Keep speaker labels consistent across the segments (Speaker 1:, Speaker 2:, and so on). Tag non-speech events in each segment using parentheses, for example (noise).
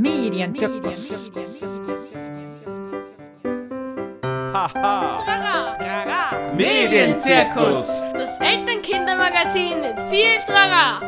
Speaker 1: Medienzirkus.
Speaker 2: Haha.
Speaker 3: Medienzirkus.
Speaker 4: Das Elternkindermagazin mit viel Trara.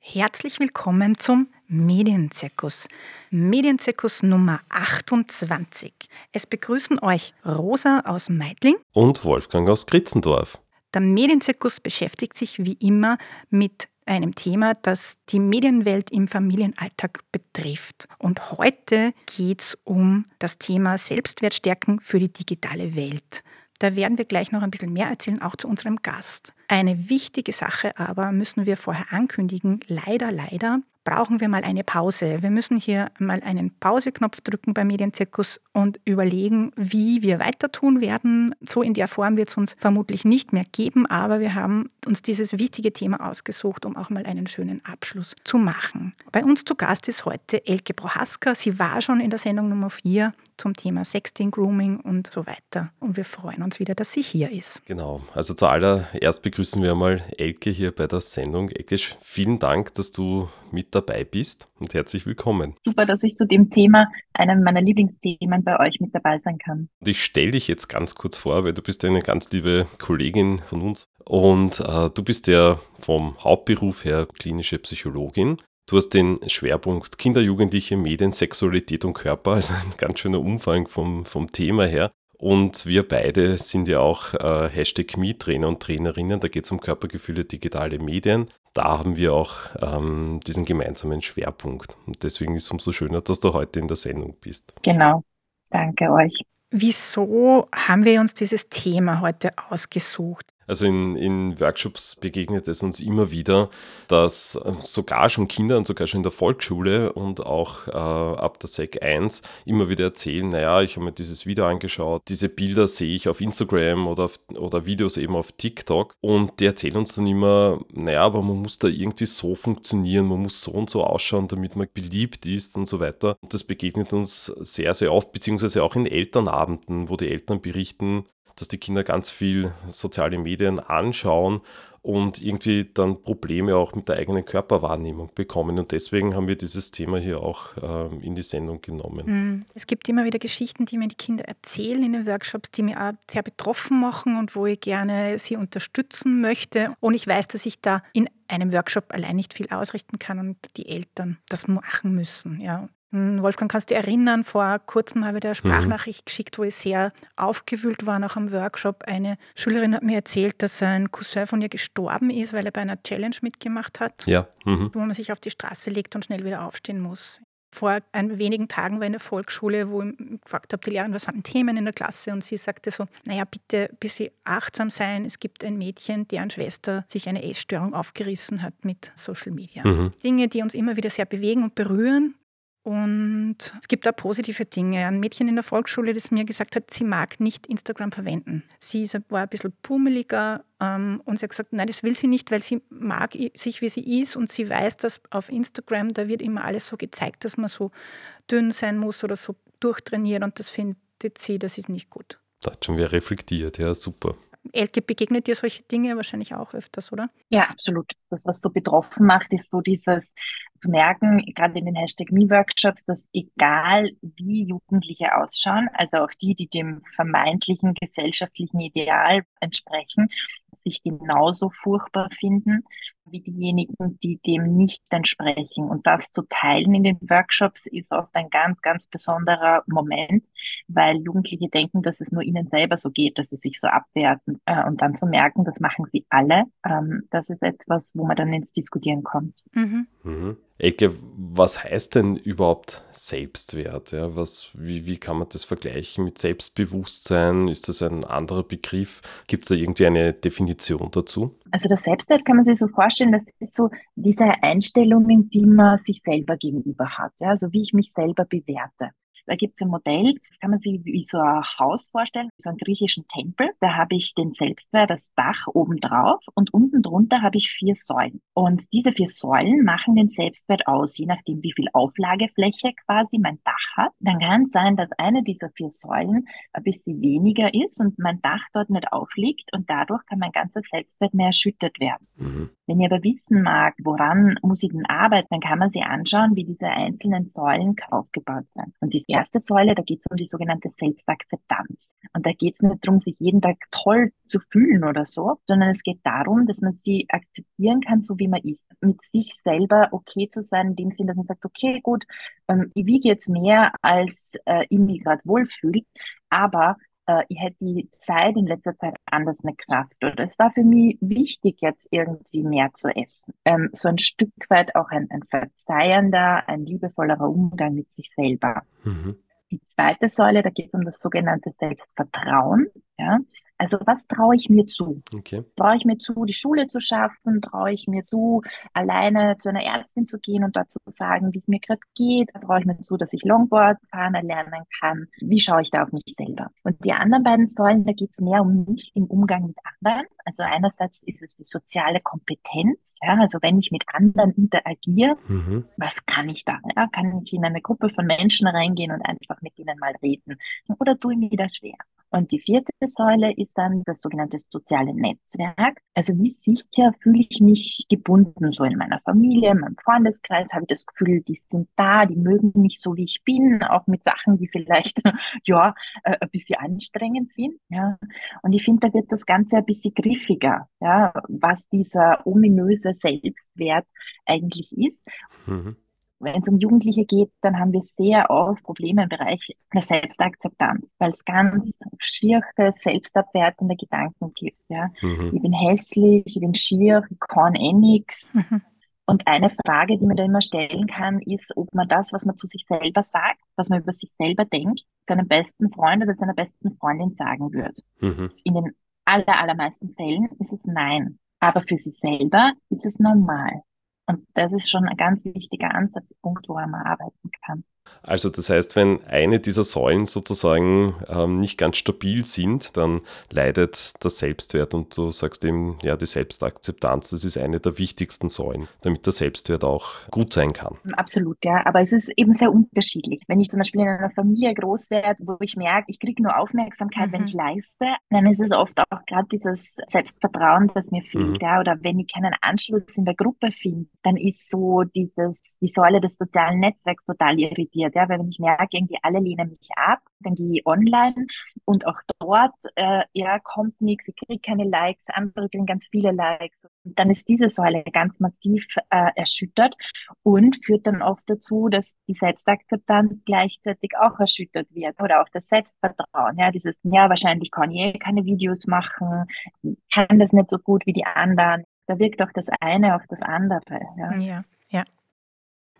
Speaker 1: Herzlich willkommen zum Medienzirkus. Medienzirkus Nummer 28. Es begrüßen euch Rosa aus Meidling.
Speaker 2: Und Wolfgang aus Kritzendorf.
Speaker 1: Der Medienzirkus beschäftigt sich wie immer mit einem Thema, das die Medienwelt im Familienalltag betrifft. Und heute geht es um das Thema Selbstwertstärken für die digitale Welt. Da werden wir gleich noch ein bisschen mehr erzählen, auch zu unserem Gast. Eine wichtige Sache aber müssen wir vorher ankündigen. Leider, leider brauchen wir mal eine Pause. Wir müssen hier mal einen Pauseknopf drücken beim Medienzirkus und überlegen, wie wir weiter tun werden. So in der Form wird es uns vermutlich nicht mehr geben, aber wir haben uns dieses wichtige Thema ausgesucht, um auch mal einen schönen Abschluss zu machen. Bei uns zu Gast ist heute Elke Prohaska. Sie war schon in der Sendung Nummer 4 zum Thema Sexting, Grooming und so weiter. Und wir freuen uns wieder, dass sie hier ist.
Speaker 2: Genau. Also zuallererst begrüßen wir mal Elke hier bei der Sendung. Elke, vielen Dank, dass du mit dabei bist und herzlich willkommen.
Speaker 5: Super, dass ich zu dem Thema, einem meiner Lieblingsthemen bei euch mit dabei sein kann.
Speaker 2: Und ich stelle dich jetzt ganz kurz vor, weil du bist eine ganz liebe Kollegin von uns und äh, du bist ja vom Hauptberuf her klinische Psychologin. Du hast den Schwerpunkt Kinder, Jugendliche, Medien, Sexualität und Körper, also ein ganz schöner Umfang vom, vom Thema her. Und wir beide sind ja auch äh, Hashtag Me-Trainer und Trainerinnen. Da geht es um Körpergefühle, digitale Medien. Da haben wir auch ähm, diesen gemeinsamen Schwerpunkt. Und deswegen ist es umso schöner, dass du heute in der Sendung bist.
Speaker 5: Genau. Danke euch.
Speaker 1: Wieso haben wir uns dieses Thema heute ausgesucht?
Speaker 2: Also in, in Workshops begegnet es uns immer wieder, dass äh, sogar schon Kinder und sogar schon in der Volksschule und auch äh, ab der Sek 1 immer wieder erzählen, naja, ich habe mir dieses Video angeschaut, diese Bilder sehe ich auf Instagram oder, oder Videos eben auf TikTok und die erzählen uns dann immer, naja, aber man muss da irgendwie so funktionieren, man muss so und so ausschauen, damit man beliebt ist und so weiter. Und das begegnet uns sehr, sehr oft, beziehungsweise auch in Elternabenden, wo die Eltern berichten, dass die Kinder ganz viel soziale Medien anschauen und irgendwie dann Probleme auch mit der eigenen Körperwahrnehmung bekommen. Und deswegen haben wir dieses Thema hier auch ähm, in die Sendung genommen.
Speaker 1: Es gibt immer wieder Geschichten, die mir die Kinder erzählen in den Workshops, die mich auch sehr betroffen machen und wo ich gerne sie unterstützen möchte. Und ich weiß, dass ich da in einem Workshop allein nicht viel ausrichten kann und die Eltern das machen müssen. Ja. Wolfgang, kannst du dich erinnern, vor kurzem habe ich dir eine Sprachnachricht mhm. geschickt, wo ich sehr aufgewühlt war nach einem Workshop. Eine Schülerin hat mir erzählt, dass ein Cousin von ihr gestorben ist, weil er bei einer Challenge mitgemacht hat,
Speaker 2: ja. Mhm.
Speaker 1: wo man sich auf die Straße legt und schnell wieder aufstehen muss. Vor ein wenigen Tagen war ich in der Volksschule, wo ich gefragt habe, die Lehrerin, was sind Themen in der Klasse? Und sie sagte so, naja, bitte ein bisschen achtsam sein. Es gibt ein Mädchen, deren Schwester sich eine Essstörung aufgerissen hat mit Social Media. Mhm. Dinge, die uns immer wieder sehr bewegen und berühren, und es gibt auch positive Dinge. Ein Mädchen in der Volksschule, das mir gesagt hat, sie mag nicht Instagram verwenden. Sie war ein bisschen pummeliger ähm, und sie hat gesagt, nein, das will sie nicht, weil sie mag sich, wie sie ist und sie weiß, dass auf Instagram, da wird immer alles so gezeigt, dass man so dünn sein muss oder so durchtrainiert und das findet sie, das ist nicht gut.
Speaker 2: Da hat schon wer reflektiert, ja, super.
Speaker 1: Elke, begegnet dir solche Dinge wahrscheinlich auch öfters, oder?
Speaker 5: Ja, absolut. Das, was so betroffen macht, ist so dieses zu merken, gerade in den Hashtag Me-Workshops, dass egal wie Jugendliche ausschauen, also auch die, die dem vermeintlichen gesellschaftlichen Ideal entsprechen, sich genauso furchtbar finden wie diejenigen, die dem nicht entsprechen. Und das zu teilen in den Workshops ist oft ein ganz, ganz besonderer Moment, weil Jugendliche denken, dass es nur ihnen selber so geht, dass sie sich so abwerten. Äh, und dann zu merken, das machen sie alle, ähm, das ist etwas, wo man dann ins Diskutieren kommt.
Speaker 2: Mhm. Mhm. Ecke, was heißt denn überhaupt Selbstwert? Ja, was, wie, wie kann man das vergleichen mit Selbstbewusstsein? Ist das ein anderer Begriff? Gibt es da irgendwie eine Definition dazu?
Speaker 5: Also das Selbstwert kann man sich so vorstellen, das ist so diese Einstellungen, die man sich selber gegenüber hat. Ja? Also wie ich mich selber bewerte. Da gibt es ein Modell, das kann man sich wie so ein Haus vorstellen, so einen griechischen Tempel. Da habe ich den Selbstwert, das Dach oben drauf und unten drunter habe ich vier Säulen. Und diese vier Säulen machen den Selbstwert aus, je nachdem, wie viel Auflagefläche quasi mein Dach hat. Dann kann es sein, dass eine dieser vier Säulen ein bisschen weniger ist und mein Dach dort nicht aufliegt und dadurch kann mein ganzer Selbstwert mehr erschüttert werden. Mhm. Wenn ihr aber wissen mag, woran muss ich denn arbeiten, dann kann man sich anschauen, wie diese einzelnen Säulen aufgebaut sind. Und die erste Säule, da geht es um die sogenannte Selbstakzeptanz. Und da geht es nicht darum, sich jeden Tag toll zu fühlen oder so, sondern es geht darum, dass man sie akzeptieren kann, so wie man ist. Mit sich selber okay zu sein, in dem Sinn, dass man sagt, okay, gut, ähm, ich wiege jetzt mehr, als äh, ich mich gerade wohlfühle, aber äh, ich hätte die Zeit in letzter Zeit anders nicht geschafft. Oder es war für mich wichtig, jetzt irgendwie mehr zu essen. Ähm, so ein Stück weit auch ein, ein verzeihender, ein liebevollerer Umgang mit sich selber. Mhm. Die zweite Säule, da geht es um das sogenannte Selbstvertrauen. Ja? Also was traue ich mir zu? Okay. Traue ich mir zu, die Schule zu schaffen? Traue ich mir zu, alleine zu einer Ärztin zu gehen und dort zu sagen, wie es mir gerade geht? Traue ich mir zu, dass ich Longboard fahren lernen kann? Wie schaue ich da auf mich selber? Und die anderen beiden Säulen, da geht es mehr um mich im Umgang mit anderen. Also einerseits ist es die soziale Kompetenz. Ja? Also wenn ich mit anderen interagiere, mhm. was kann ich da? Ja? Kann ich in eine Gruppe von Menschen reingehen und einfach mit ihnen mal reden? Oder tue ich mir das schwer? Und die vierte Säule ist dann das sogenannte soziale Netzwerk. Also wie sicher fühle ich mich gebunden, so in meiner Familie, in meinem Freundeskreis, habe ich das Gefühl, die sind da, die mögen mich so, wie ich bin, auch mit Sachen, die vielleicht, (laughs) ja, äh, ein bisschen anstrengend sind, ja. Und ich finde, da wird das Ganze ein bisschen griffiger, ja, was dieser ominöse Selbstwert eigentlich ist. Mhm. Wenn es um Jugendliche geht, dann haben wir sehr oft Probleme im Bereich der Selbstakzeptanz, weil es ganz schierche, selbstabwertende Gedanken gibt. Ja? Mhm. Ich bin hässlich, ich bin schier, ich kann eh nix. Mhm. Und eine Frage, die man da immer stellen kann, ist, ob man das, was man zu sich selber sagt, was man über sich selber denkt, seinem besten Freund oder seiner besten Freundin sagen würde. Mhm. In den aller, allermeisten Fällen ist es nein. Aber für sich selber ist es normal. Und das ist schon ein ganz wichtiger Ansatzpunkt, woran man arbeiten kann.
Speaker 2: Also das heißt, wenn eine dieser Säulen sozusagen ähm, nicht ganz stabil sind, dann leidet der Selbstwert und du sagst eben, ja, die Selbstakzeptanz, das ist eine der wichtigsten Säulen, damit der Selbstwert auch gut sein kann.
Speaker 5: Absolut, ja, aber es ist eben sehr unterschiedlich. Wenn ich zum Beispiel in einer Familie groß werde, wo ich merke, ich kriege nur Aufmerksamkeit, mhm. wenn ich leiste, dann ist es oft auch gerade dieses Selbstvertrauen, das mir fehlt, mhm. ja, oder wenn ich keinen Anschluss in der Gruppe finde, dann ist so dieses, die Säule des sozialen Netzwerks total irritiert, ja, weil wenn ich merke, irgendwie alle lehnen mich ab, dann gehe ich online und auch dort, äh, ja, kommt nichts, ich kriege keine Likes, andere kriegen ganz viele Likes. Und dann ist diese Säule ganz massiv äh, erschüttert und führt dann oft dazu, dass die Selbstakzeptanz gleichzeitig auch erschüttert wird oder auch das Selbstvertrauen, ja, dieses, ja, wahrscheinlich kann ich eh keine Videos machen, kann das nicht so gut wie die anderen. Da wirkt auch das eine auf das andere.
Speaker 1: Ja, ja. ja.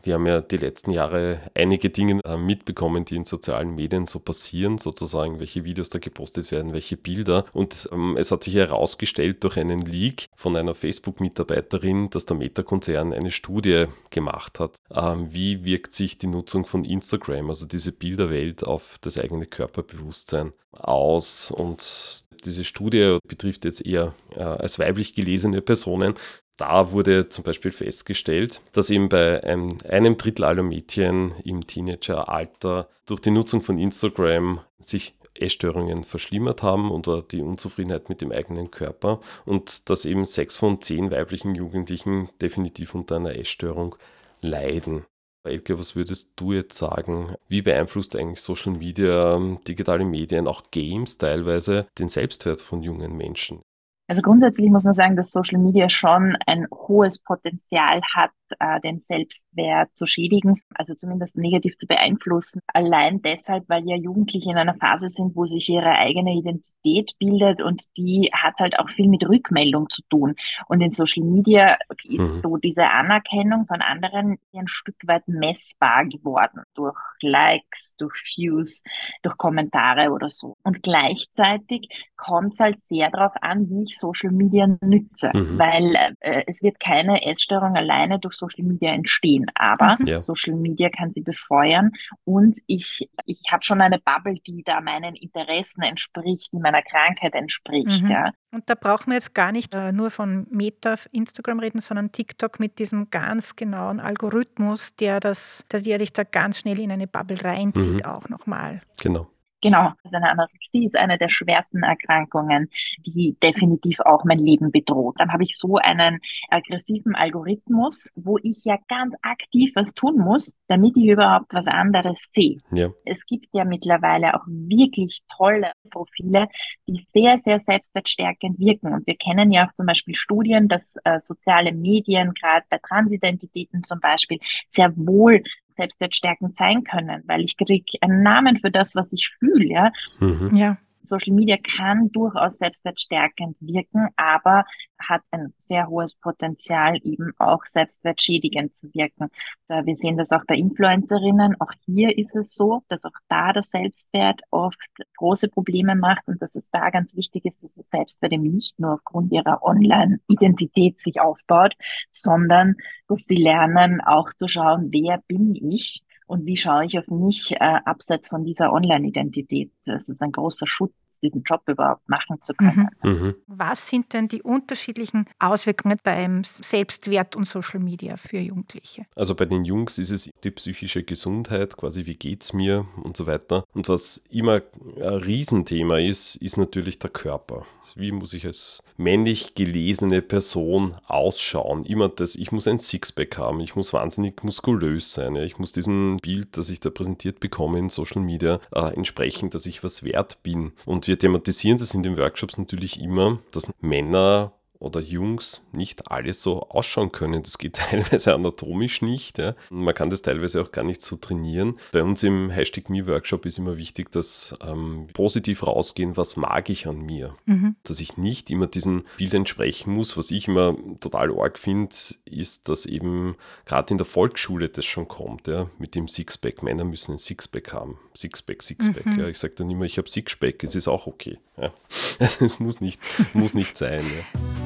Speaker 2: Wir haben ja die letzten Jahre einige Dinge äh, mitbekommen, die in sozialen Medien so passieren, sozusagen, welche Videos da gepostet werden, welche Bilder. Und ähm, es hat sich herausgestellt durch einen Leak von einer Facebook-Mitarbeiterin, dass der Meta-Konzern eine Studie gemacht hat. Ähm, wie wirkt sich die Nutzung von Instagram, also diese Bilderwelt, auf das eigene Körperbewusstsein aus? Und diese Studie betrifft jetzt eher äh, als weiblich gelesene Personen. Da wurde zum Beispiel festgestellt, dass eben bei einem, einem Drittel aller Mädchen im Teenageralter durch die Nutzung von Instagram sich Essstörungen verschlimmert haben oder die Unzufriedenheit mit dem eigenen Körper und dass eben sechs von zehn weiblichen Jugendlichen definitiv unter einer Essstörung leiden. Elke, was würdest du jetzt sagen? Wie beeinflusst eigentlich Social Media, digitale Medien, auch Games teilweise den Selbstwert von jungen Menschen?
Speaker 5: Also grundsätzlich muss man sagen, dass Social Media schon ein hohes Potenzial hat, äh, den Selbstwert zu schädigen, also zumindest negativ zu beeinflussen. Allein deshalb, weil ja Jugendliche in einer Phase sind, wo sich ihre eigene Identität bildet und die hat halt auch viel mit Rückmeldung zu tun. Und in Social Media ist mhm. so diese Anerkennung von anderen ein Stück weit messbar geworden durch Likes, durch Views, durch Kommentare oder so. Und gleichzeitig kommt es halt sehr darauf an, wie ich ich Social Media nütze, mhm. weil äh, es wird keine Essstörung alleine durch Social Media entstehen, aber mhm. ja. Social Media kann sie befeuern und ich, ich habe schon eine Bubble, die da meinen Interessen entspricht, die meiner Krankheit entspricht. Mhm. Ja.
Speaker 1: Und da brauchen wir jetzt gar nicht äh, nur von Meta Instagram reden, sondern TikTok mit diesem ganz genauen Algorithmus, der das, der dich da ganz schnell in eine Bubble reinzieht, mhm. auch nochmal.
Speaker 2: Genau.
Speaker 5: Genau, also eine Anorexie ist eine der schwersten Erkrankungen, die definitiv auch mein Leben bedroht. Dann habe ich so einen aggressiven Algorithmus, wo ich ja ganz aktiv was tun muss, damit ich überhaupt was anderes sehe. Ja. Es gibt ja mittlerweile auch wirklich tolle Profile, die sehr, sehr selbstwertstärkend wirken. Und wir kennen ja auch zum Beispiel Studien, dass äh, soziale Medien, gerade bei Transidentitäten zum Beispiel, sehr wohl selbstwertstärkend sein können, weil ich kriege einen Namen für das, was ich fühle. Ja? Mhm. ja. Social Media kann durchaus selbstwertstärkend wirken, aber hat ein sehr hohes Potenzial, eben auch selbstwertschädigend zu wirken. Wir sehen das auch bei Influencerinnen. Auch hier ist es so, dass auch da der Selbstwert oft große Probleme macht und dass es da ganz wichtig ist, dass das Selbstwert eben nicht nur aufgrund ihrer Online-Identität sich aufbaut, sondern dass sie lernen, auch zu schauen, wer bin ich und wie schaue ich auf mich äh, abseits von dieser Online-Identität? Das ist ein großer Schutz diesen Job überhaupt machen zu können. Mhm. Mhm.
Speaker 1: Was sind denn die unterschiedlichen Auswirkungen beim Selbstwert und Social Media für Jugendliche?
Speaker 2: Also bei den Jungs ist es die psychische Gesundheit, quasi wie geht es mir und so weiter. Und was immer ein Riesenthema ist, ist natürlich der Körper. Wie muss ich als männlich gelesene Person ausschauen? Immer das, ich muss ein Sixpack haben, ich muss wahnsinnig muskulös sein, ich muss diesem Bild, das ich da präsentiert bekomme in Social Media, äh, entsprechen, dass ich was wert bin. Und wir thematisieren das in den Workshops natürlich immer, dass Männer oder Jungs nicht alle so ausschauen können. Das geht (laughs) teilweise anatomisch nicht. Ja. Man kann das teilweise auch gar nicht so trainieren. Bei uns im Hashtag Me-Workshop ist immer wichtig, dass ähm, positiv rausgehen, was mag ich an mir. Mhm. Dass ich nicht immer diesem Bild entsprechen muss. Was ich immer total arg finde, ist, dass eben gerade in der Volksschule das schon kommt, ja, mit dem Sixpack. Männer müssen ein Sixpack haben. Sixpack, Sixpack. Mhm. Ja. Ich sage dann immer, ich habe Sixpack, es ist auch okay. Ja. (laughs) Es muss nicht, muss nicht sein. Ja.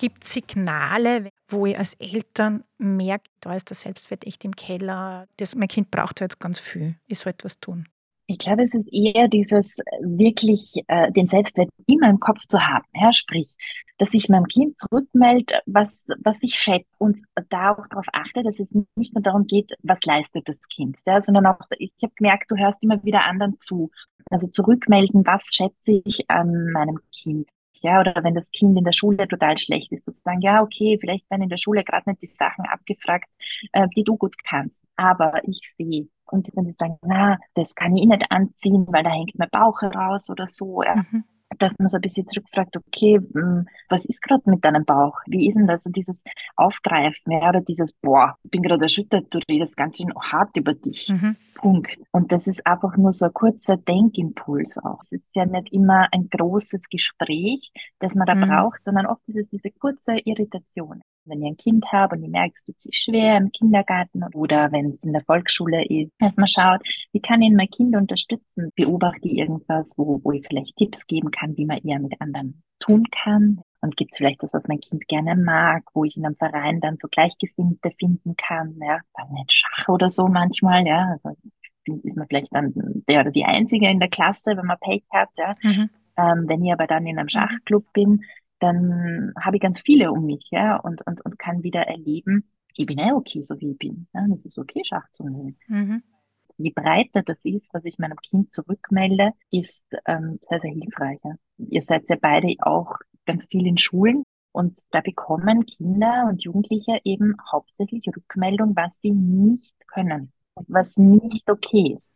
Speaker 1: Gibt Signale, wo ihr als Eltern merkt, da ist der Selbstwert echt im Keller, das, mein Kind braucht jetzt ganz viel, ich soll etwas tun?
Speaker 5: Ich glaube, es ist eher dieses wirklich äh, den Selbstwert immer im Kopf zu haben. Ja? Sprich, dass sich meinem Kind zurückmeldet, was, was ich schätze und da auch darauf achte, dass es nicht nur darum geht, was leistet das Kind, ja? sondern auch, ich habe gemerkt, du hörst immer wieder anderen zu. Also zurückmelden, was schätze ich an meinem Kind ja, oder wenn das Kind in der Schule total schlecht ist, sozusagen, ja, okay, vielleicht werden in der Schule gerade nicht die Sachen abgefragt, äh, die du gut kannst, aber ich sehe. Und wenn sie sagen, na, das kann ich nicht anziehen, weil da hängt mein Bauch heraus oder so, ja. Mhm dass man so ein bisschen zurückfragt, okay, hm, was ist gerade mit deinem Bauch? Wie ist denn das? Und dieses Aufgreifen, ja, oder dieses, boah, ich bin gerade erschüttert, du redest ganz schön hart über dich. Mhm. Punkt. Und das ist einfach nur so ein kurzer Denkimpuls auch. Es ist ja nicht immer ein großes Gespräch, das man da mhm. braucht, sondern oft ist es diese kurze Irritation. Wenn ihr ein Kind habt und ihr merkt, es tut sich schwer im Kindergarten oder wenn es in der Volksschule ist, dass man schaut, wie kann ich mein Kind unterstützen? Beobachte ich irgendwas, wo, wo ich vielleicht Tipps geben kann, wie man eher mit anderen tun kann? Und gibt es vielleicht das, was mein Kind gerne mag, wo ich in einem Verein dann so Gleichgesinnte finden kann, ja, dann nicht Schach oder so manchmal, ja, also ist man vielleicht dann der oder die Einzige in der Klasse, wenn man Pech hat, ja. Mhm. Ähm, wenn ich aber dann in einem mhm. Schachclub bin, dann habe ich ganz viele um mich, ja, und, und, und kann wieder erleben, ich bin eh okay, so wie ich bin. Ja, das ist okay, Schach zu nehmen. Mhm. Je breiter das ist, was ich meinem Kind zurückmelde, ist ähm, sehr, sehr hilfreich. Ja. Ihr seid ja beide auch ganz viel in Schulen und da bekommen Kinder und Jugendliche eben hauptsächlich Rückmeldung, was sie nicht können und was nicht okay ist.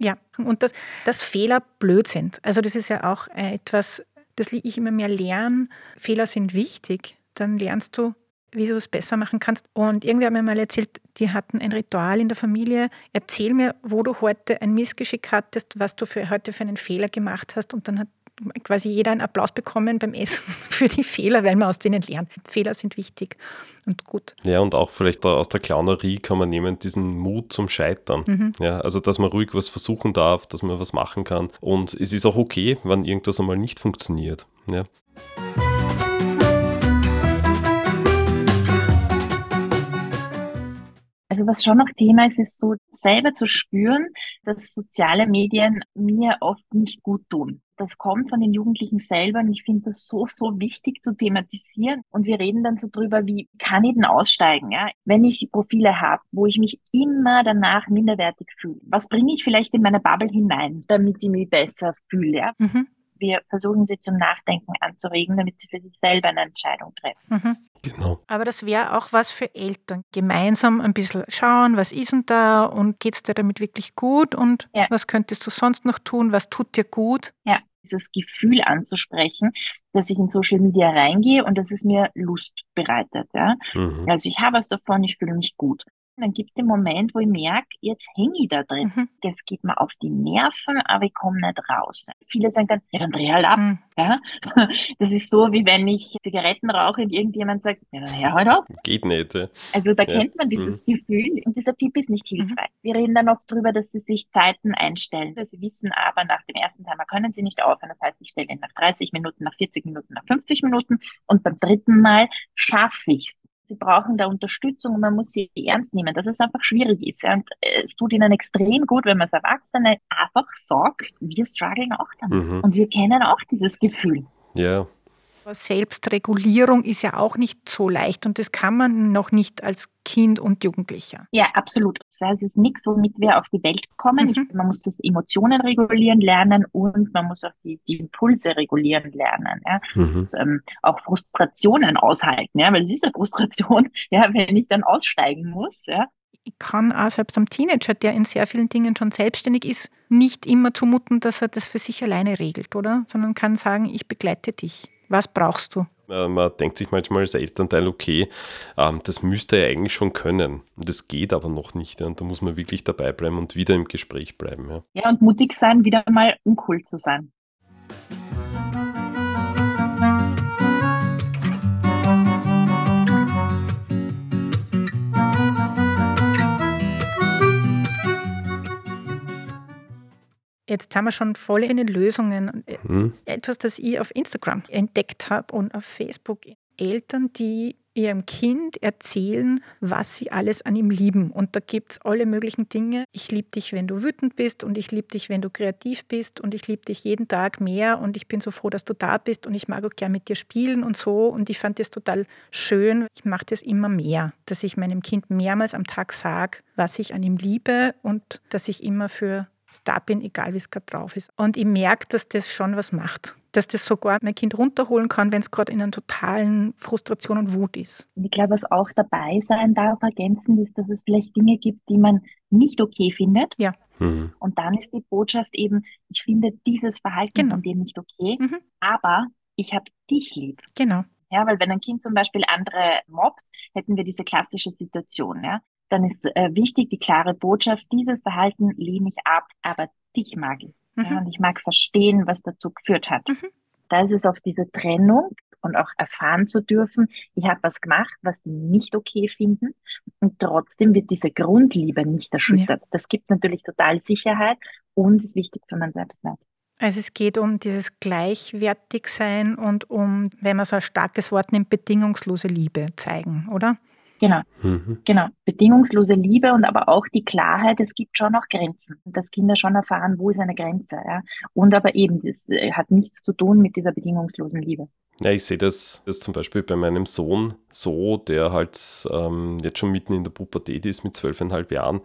Speaker 1: Ja, und dass, dass Fehler blöd sind. Also das ist ja auch etwas, das ich immer mehr lernen. Fehler sind wichtig. Dann lernst du wie du es besser machen kannst. Und irgendwie haben mir mal erzählt, die hatten ein Ritual in der Familie. Erzähl mir, wo du heute ein Missgeschick hattest, was du für heute für einen Fehler gemacht hast. Und dann hat quasi jeder einen Applaus bekommen beim Essen (laughs) für die Fehler, weil man aus denen lernt. Fehler sind wichtig und gut.
Speaker 2: Ja, und auch vielleicht aus der Clownerie kann man nehmen diesen Mut zum Scheitern. Mhm. Ja, also, dass man ruhig was versuchen darf, dass man was machen kann. Und es ist auch okay, wenn irgendwas einmal nicht funktioniert. Ja.
Speaker 5: Also was schon noch Thema ist, ist so selber zu spüren, dass soziale Medien mir oft nicht gut tun. Das kommt von den Jugendlichen selber und ich finde das so, so wichtig zu thematisieren. Und wir reden dann so drüber, wie kann ich denn aussteigen, ja? Wenn ich Profile habe, wo ich mich immer danach minderwertig fühle. Was bringe ich vielleicht in meine Bubble hinein, damit ich mich besser fühle, ja? Mhm wir versuchen sie zum Nachdenken anzuregen, damit sie für sich selber eine Entscheidung treffen.
Speaker 1: Mhm. Genau. Aber das wäre auch was für Eltern. Gemeinsam ein bisschen schauen, was ist denn da und geht es dir damit wirklich gut und ja. was könntest du sonst noch tun, was tut dir gut?
Speaker 5: Ja, dieses Gefühl anzusprechen, dass ich in Social Media reingehe und dass es mir Lust bereitet. Ja? Mhm. Also ich habe was davon, ich fühle mich gut dann gibt es den Moment, wo ich merke, jetzt hänge ich da drin. Mhm. Das geht mir auf die Nerven, aber ich komme nicht raus. Viele sagen dann, ja, dann dreh halt ab. Mhm. Ja? (laughs) Das ist so, wie wenn ich Zigaretten rauche und irgendjemand sagt, ja, dann hör halt auf.
Speaker 2: Geht nicht.
Speaker 5: Also da ja. kennt man dieses mhm. Gefühl und dieser Tipp ist nicht hilfreich. Mhm. Wir reden dann oft darüber, dass sie sich Zeiten einstellen. Sie wissen aber, nach dem ersten Timer können sie nicht aufhören. Das heißt, ich stelle ihn nach 30 Minuten, nach 40 Minuten, nach 50 Minuten und beim dritten Mal schaffe ich es sie brauchen da Unterstützung und man muss sie ernst nehmen, dass es einfach schwierig ist. Ja. Und äh, es tut ihnen extrem gut, wenn man als Erwachsene einfach sagt, wir strugglen auch damit. Mhm. Und wir kennen auch dieses Gefühl.
Speaker 2: Ja.
Speaker 1: Selbstregulierung ist ja auch nicht so leicht und das kann man noch nicht als Kind und Jugendlicher.
Speaker 5: Ja, absolut. Das heißt, es ist nichts, womit wir auf die Welt kommen. Mhm. Ich, man muss das Emotionen regulieren lernen und man muss auch die, die Impulse regulieren lernen. Ja. Mhm. Ähm, auch Frustrationen aushalten, ja, weil es ist eine Frustration, (laughs) ja, wenn ich dann aussteigen muss. Ja.
Speaker 1: Ich kann auch selbst am Teenager, der in sehr vielen Dingen schon selbstständig ist, nicht immer zumuten, dass er das für sich alleine regelt, oder? Sondern kann sagen, ich begleite dich. Was brauchst du?
Speaker 2: Man denkt sich manchmal als Elternteil, okay, ähm, das müsste er eigentlich schon können. Das geht aber noch nicht. Und da muss man wirklich dabei bleiben und wieder im Gespräch bleiben. Ja,
Speaker 5: ja und mutig sein, wieder mal uncool zu sein.
Speaker 1: Jetzt haben wir schon voll in den Lösungen. Mhm. Etwas, das ich auf Instagram entdeckt habe und auf Facebook. Eltern, die ihrem Kind erzählen, was sie alles an ihm lieben. Und da gibt es alle möglichen Dinge. Ich liebe dich, wenn du wütend bist und ich liebe dich, wenn du kreativ bist und ich liebe dich jeden Tag mehr und ich bin so froh, dass du da bist und ich mag auch gern mit dir spielen und so. Und ich fand das total schön. Ich mache das immer mehr, dass ich meinem Kind mehrmals am Tag sage, was ich an ihm liebe und dass ich immer für da bin, egal wie es gerade drauf ist. Und ich merke, dass das schon was macht. Dass das sogar mein Kind runterholen kann, wenn es gerade in einer totalen Frustration und Wut ist.
Speaker 5: Ich glaube, was auch dabei sein darf, ergänzend ist, dass es vielleicht Dinge gibt, die man nicht okay findet.
Speaker 1: Ja.
Speaker 2: Mhm.
Speaker 5: Und dann ist die Botschaft eben, ich finde dieses Verhalten genau. von dir nicht okay, mhm. aber ich habe dich lieb.
Speaker 1: Genau.
Speaker 5: Ja, weil wenn ein Kind zum Beispiel andere mobbt, hätten wir diese klassische Situation. Ja? Dann ist äh, wichtig die klare Botschaft, dieses Verhalten lehne ich ab, aber dich mag ich. Mhm. Ja, und ich mag verstehen, was dazu geführt hat. Mhm. Da ist es auf diese Trennung und auch erfahren zu dürfen, ich habe was gemacht, was die nicht okay finden und trotzdem wird diese Grundliebe nicht erschüttert. Ja. Das gibt natürlich total Sicherheit und ist wichtig für mein Selbstwert.
Speaker 1: Also es geht um dieses Gleichwertigsein und um, wenn man so ein starkes Wort nimmt, bedingungslose Liebe zeigen, oder?
Speaker 5: Genau, mhm. genau. Bedingungslose Liebe und aber auch die Klarheit, es gibt schon noch Grenzen. Dass Kinder schon erfahren, wo ist eine Grenze. Ja? Und aber eben, das äh, hat nichts zu tun mit dieser bedingungslosen Liebe.
Speaker 2: Ja, ich sehe das, das zum Beispiel bei meinem Sohn so, der halt ähm, jetzt schon mitten in der Pubertät ist mit zwölfeinhalb Jahren.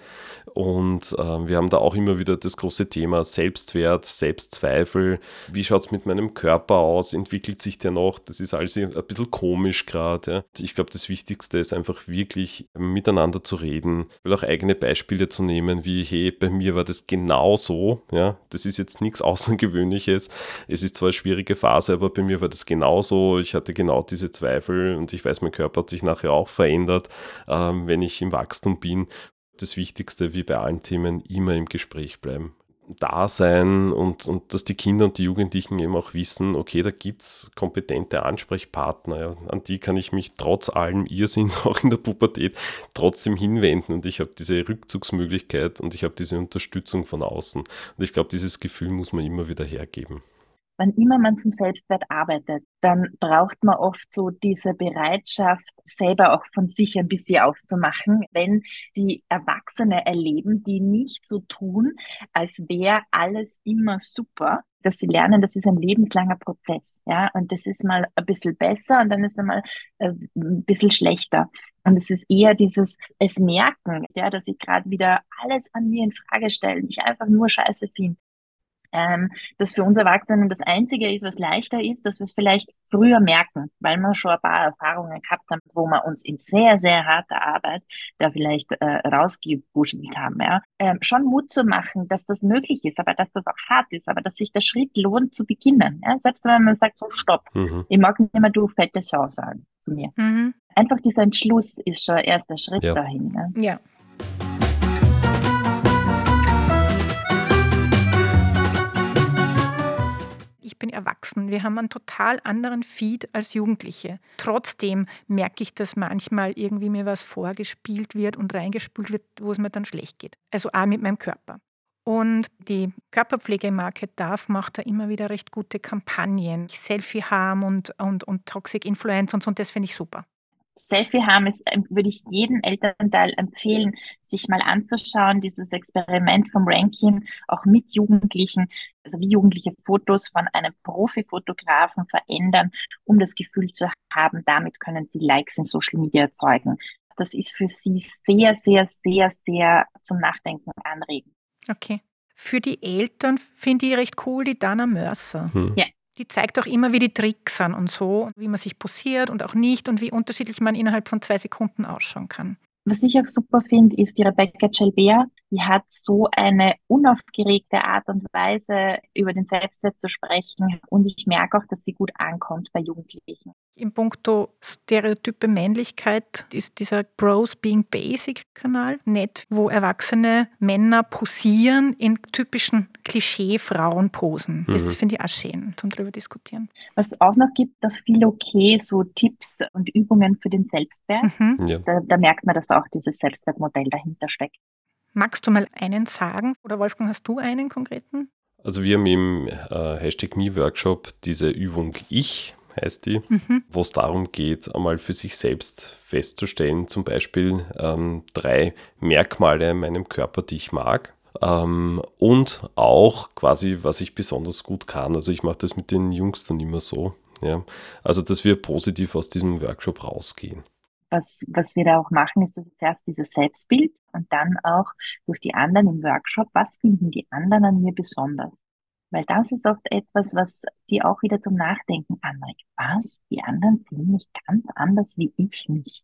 Speaker 2: Und ähm, wir haben da auch immer wieder das große Thema Selbstwert, Selbstzweifel. Wie schaut es mit meinem Körper aus? Entwickelt sich der noch? Das ist alles ein bisschen komisch gerade. Ja. Ich glaube, das Wichtigste ist einfach wirklich miteinander zu reden, weil auch eigene Beispiele zu nehmen, wie, hey, bei mir war das genau so. Ja. Das ist jetzt nichts (laughs) Außergewöhnliches. Es ist zwar eine schwierige Phase, aber bei mir war das genau genauso. Ich hatte genau diese Zweifel und ich weiß, mein Körper hat sich nachher auch verändert, ähm, wenn ich im Wachstum bin. Das Wichtigste, wie bei allen Themen, immer im Gespräch bleiben da sein und, und dass die Kinder und die Jugendlichen eben auch wissen, okay, da gibt es kompetente Ansprechpartner, ja, an die kann ich mich trotz allem Irrsinns (laughs) auch in der Pubertät trotzdem hinwenden und ich habe diese Rückzugsmöglichkeit und ich habe diese Unterstützung von außen. Und ich glaube, dieses Gefühl muss man immer wieder hergeben
Speaker 5: wann immer man zum Selbstwert arbeitet, dann braucht man oft so diese Bereitschaft, selber auch von sich ein bisschen aufzumachen, wenn die Erwachsene erleben, die nicht so tun, als wäre alles immer super, dass sie lernen, das ist ein lebenslanger Prozess, ja, und das ist mal ein bisschen besser und dann ist es mal äh, ein bisschen schlechter. Und es ist eher dieses es merken, ja, dass ich gerade wieder alles an mir in Frage stelle, ich einfach nur Scheiße finde ähm, das für uns Erwachsenen das Einzige ist, was leichter ist, dass wir es vielleicht früher merken, weil wir schon ein paar Erfahrungen gehabt haben, wo wir uns in sehr, sehr harter Arbeit da vielleicht äh, rausgebuschelt haben. Ja? Ähm, schon Mut zu machen, dass das möglich ist, aber dass das auch hart ist, aber dass sich der Schritt lohnt zu beginnen. Ja? Selbst wenn man sagt, so stopp, mhm. ich mag nicht mehr du fette Sau sagen zu mir. Mhm. Einfach dieser Entschluss ist schon erster Schritt ja. dahin.
Speaker 1: Ne? Ja. Bin erwachsen. Wir haben einen total anderen Feed als Jugendliche. Trotzdem merke ich, dass manchmal irgendwie mir was vorgespielt wird und reingespült wird, wo es mir dann schlecht geht. Also auch mit meinem Körper. Und die Körperpflegemarke DAF macht da immer wieder recht gute Kampagnen. Selfie Harm und, und, und Toxic Influence und so, und das finde ich super.
Speaker 5: Selfie haben ist, ähm, würde ich jedem Elternteil empfehlen, sich mal anzuschauen, dieses Experiment vom Ranking, auch mit Jugendlichen, also wie Jugendliche Fotos von einem Profifotografen verändern, um das Gefühl zu haben, damit können sie Likes in Social Media erzeugen. Das ist für sie sehr, sehr, sehr, sehr zum Nachdenken anregend.
Speaker 1: Okay. Für die Eltern finde ich recht cool die Dana Mörser.
Speaker 5: Hm. Ja
Speaker 1: die zeigt auch immer, wie die Tricks sind und so, wie man sich posiert und auch nicht und wie unterschiedlich man innerhalb von zwei Sekunden ausschauen kann.
Speaker 5: Was ich auch super finde, ist die Rebecca Gelbert. Die hat so eine unaufgeregte Art und Weise, über den Selbstwert zu sprechen. Und ich merke auch, dass sie gut ankommt bei Jugendlichen.
Speaker 1: In puncto stereotype Männlichkeit ist dieser Bros Being Basic Kanal nett, wo erwachsene Männer posieren in typischen Klischee-Frauenposen. Mhm. Das finde ich auch schön zum drüber diskutieren.
Speaker 5: Was auch noch gibt, da viel okay, so Tipps und Übungen für den Selbstwert. Mhm. Ja. Da, da merkt man, dass auch dieses Selbstwertmodell dahinter steckt.
Speaker 1: Magst du mal einen sagen? Oder Wolfgang, hast du einen konkreten?
Speaker 2: Also wir haben im äh, Hashtag Me-Workshop diese Übung Ich, heißt die, mhm. wo es darum geht, einmal für sich selbst festzustellen, zum Beispiel ähm, drei Merkmale in meinem Körper, die ich mag. Ähm, und auch quasi, was ich besonders gut kann. Also ich mache das mit den Jungs dann immer so. Ja? Also, dass wir positiv aus diesem Workshop rausgehen
Speaker 5: was, was wir da auch machen, ist, dass zuerst dieses Selbstbild und dann auch durch die anderen im Workshop, was finden die anderen an mir besonders? Weil das ist oft etwas, was sie auch wieder zum Nachdenken anregt. Was? Die anderen sehen mich ganz anders wie ich mich.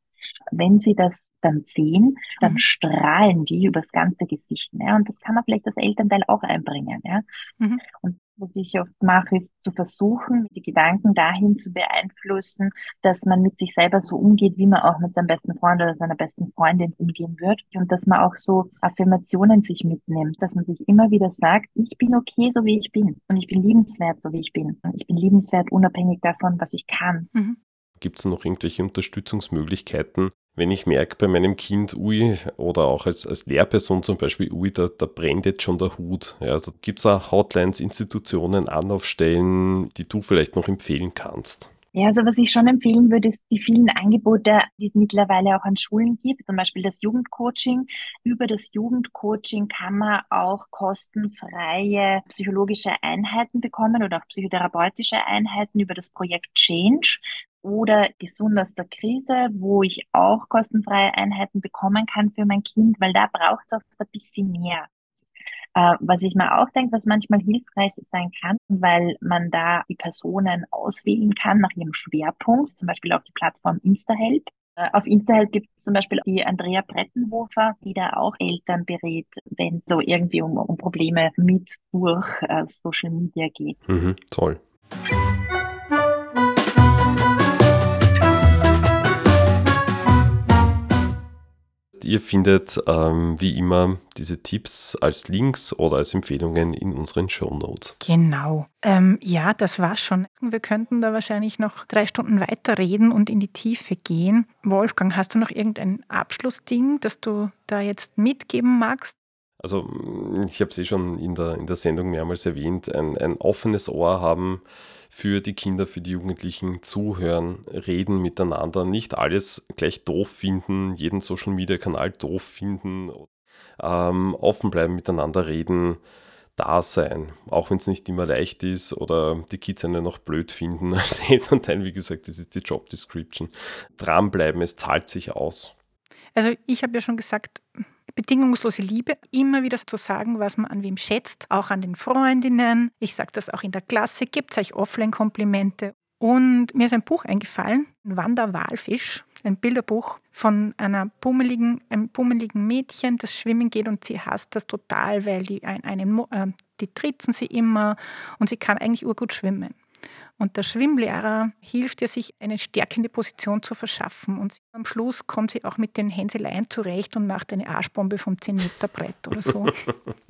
Speaker 5: Wenn sie das dann sehen, dann mhm. strahlen die übers ganze Gesicht. Ja? Und das kann man vielleicht das Elternteil auch einbringen. Ja? Mhm. Und was ich oft mache, ist zu versuchen, die Gedanken dahin zu beeinflussen, dass man mit sich selber so umgeht, wie man auch mit seinem besten Freund oder seiner besten Freundin umgehen wird. Und dass man auch so Affirmationen sich mitnimmt, dass man sich immer wieder sagt, ich bin okay, so wie ich bin. Und ich bin liebenswert, so wie ich bin. Und ich bin liebenswert, unabhängig davon, was ich kann. Mhm.
Speaker 2: Gibt es noch irgendwelche Unterstützungsmöglichkeiten, wenn ich merke bei meinem Kind, ui, oder auch als, als Lehrperson zum Beispiel, ui, da, da brennt jetzt schon der Hut. Ja, also gibt es auch Hotlines, Institutionen, Anlaufstellen, die du vielleicht noch empfehlen kannst?
Speaker 5: Ja, also was ich schon empfehlen würde, ist die vielen Angebote, die es mittlerweile auch an Schulen gibt, zum Beispiel das Jugendcoaching. Über das Jugendcoaching kann man auch kostenfreie psychologische Einheiten bekommen oder auch psychotherapeutische Einheiten über das Projekt Change oder gesund aus der Krise, wo ich auch kostenfreie Einheiten bekommen kann für mein Kind, weil da braucht es oft ein bisschen mehr. Äh, was ich mir auch denke, was manchmal hilfreich sein kann, weil man da die Personen auswählen kann nach ihrem Schwerpunkt, zum Beispiel auf die Plattform InstaHelp. Äh, auf InstaHelp gibt es zum Beispiel die Andrea Brettenhofer, die da auch Eltern berät, wenn es so irgendwie um, um Probleme mit durch äh, Social Media geht.
Speaker 2: Mhm, toll. Ihr findet ähm, wie immer diese Tipps als Links oder als Empfehlungen in unseren Show Notes.
Speaker 1: Genau. Ähm, ja, das war's schon. Wir könnten da wahrscheinlich noch drei Stunden weiterreden und in die Tiefe gehen. Wolfgang, hast du noch irgendein Abschlussding, das du da jetzt mitgeben magst?
Speaker 2: Also ich habe es eh schon in der, in der Sendung mehrmals erwähnt, ein, ein offenes Ohr haben für die Kinder, für die Jugendlichen, zuhören, reden miteinander, nicht alles gleich doof finden, jeden Social-Media-Kanal doof finden, ähm, offen bleiben, miteinander reden, da sein, auch wenn es nicht immer leicht ist oder die Kids einen noch blöd finden (laughs) als Elternteil, wie gesagt, das ist die Job Description. Dranbleiben, es zahlt sich aus.
Speaker 1: Also ich habe ja schon gesagt, bedingungslose Liebe, immer wieder zu sagen, was man an wem schätzt, auch an den Freundinnen. Ich sage das auch in der Klasse, gebt euch Offline-Komplimente. Und mir ist ein Buch eingefallen, Wanderwalfisch, ein Bilderbuch von einer pummeligen, einem pummeligen Mädchen, das schwimmen geht und sie hasst das total, weil die, einen, äh, die tritzen sie immer und sie kann eigentlich urgut schwimmen. Und der Schwimmlehrer hilft ihr, sich eine stärkende Position zu verschaffen. Und am Schluss kommt sie auch mit den Hänseleien zurecht und macht eine Arschbombe vom 10-Meter-Brett oder so.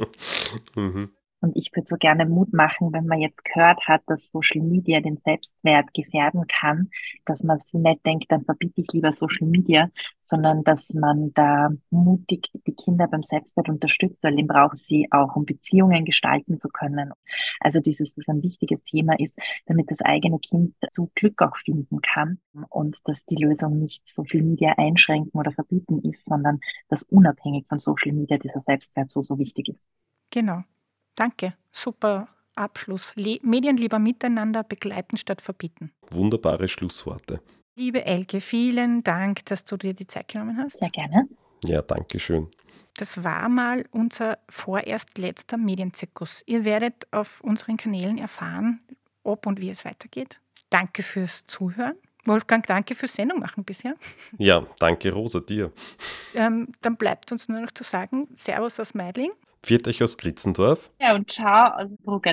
Speaker 1: (laughs)
Speaker 5: mhm. Und ich würde so gerne Mut machen, wenn man jetzt gehört hat, dass Social Media den Selbstwert gefährden kann, dass man sich nicht denkt, dann verbiete ich lieber Social Media, sondern dass man da mutig die Kinder beim Selbstwert unterstützt, weil den brauchen sie auch, um Beziehungen gestalten zu können. Also dieses, das ein wichtiges Thema ist, damit das eigene Kind zu Glück auch finden kann und dass die Lösung nicht Social Media einschränken oder verbieten ist, sondern dass unabhängig von Social Media dieser Selbstwert so, so wichtig ist.
Speaker 1: Genau. Danke, super Abschluss. Le Medien lieber miteinander begleiten statt verbieten.
Speaker 2: Wunderbare Schlussworte.
Speaker 1: Liebe Elke, vielen Dank, dass du dir die Zeit genommen hast.
Speaker 5: Sehr gerne.
Speaker 2: Ja, danke schön.
Speaker 1: Das war mal unser vorerst letzter Medienzirkus. Ihr werdet auf unseren Kanälen erfahren, ob und wie es weitergeht. Danke fürs Zuhören. Wolfgang, danke fürs Sendung machen bisher.
Speaker 2: Ja, danke Rosa, dir.
Speaker 1: Ähm, dann bleibt uns nur noch zu sagen, Servus aus Meidling.
Speaker 2: Pfiat euch aus Gritzendorf.
Speaker 5: Ja, und ciao aus Brugg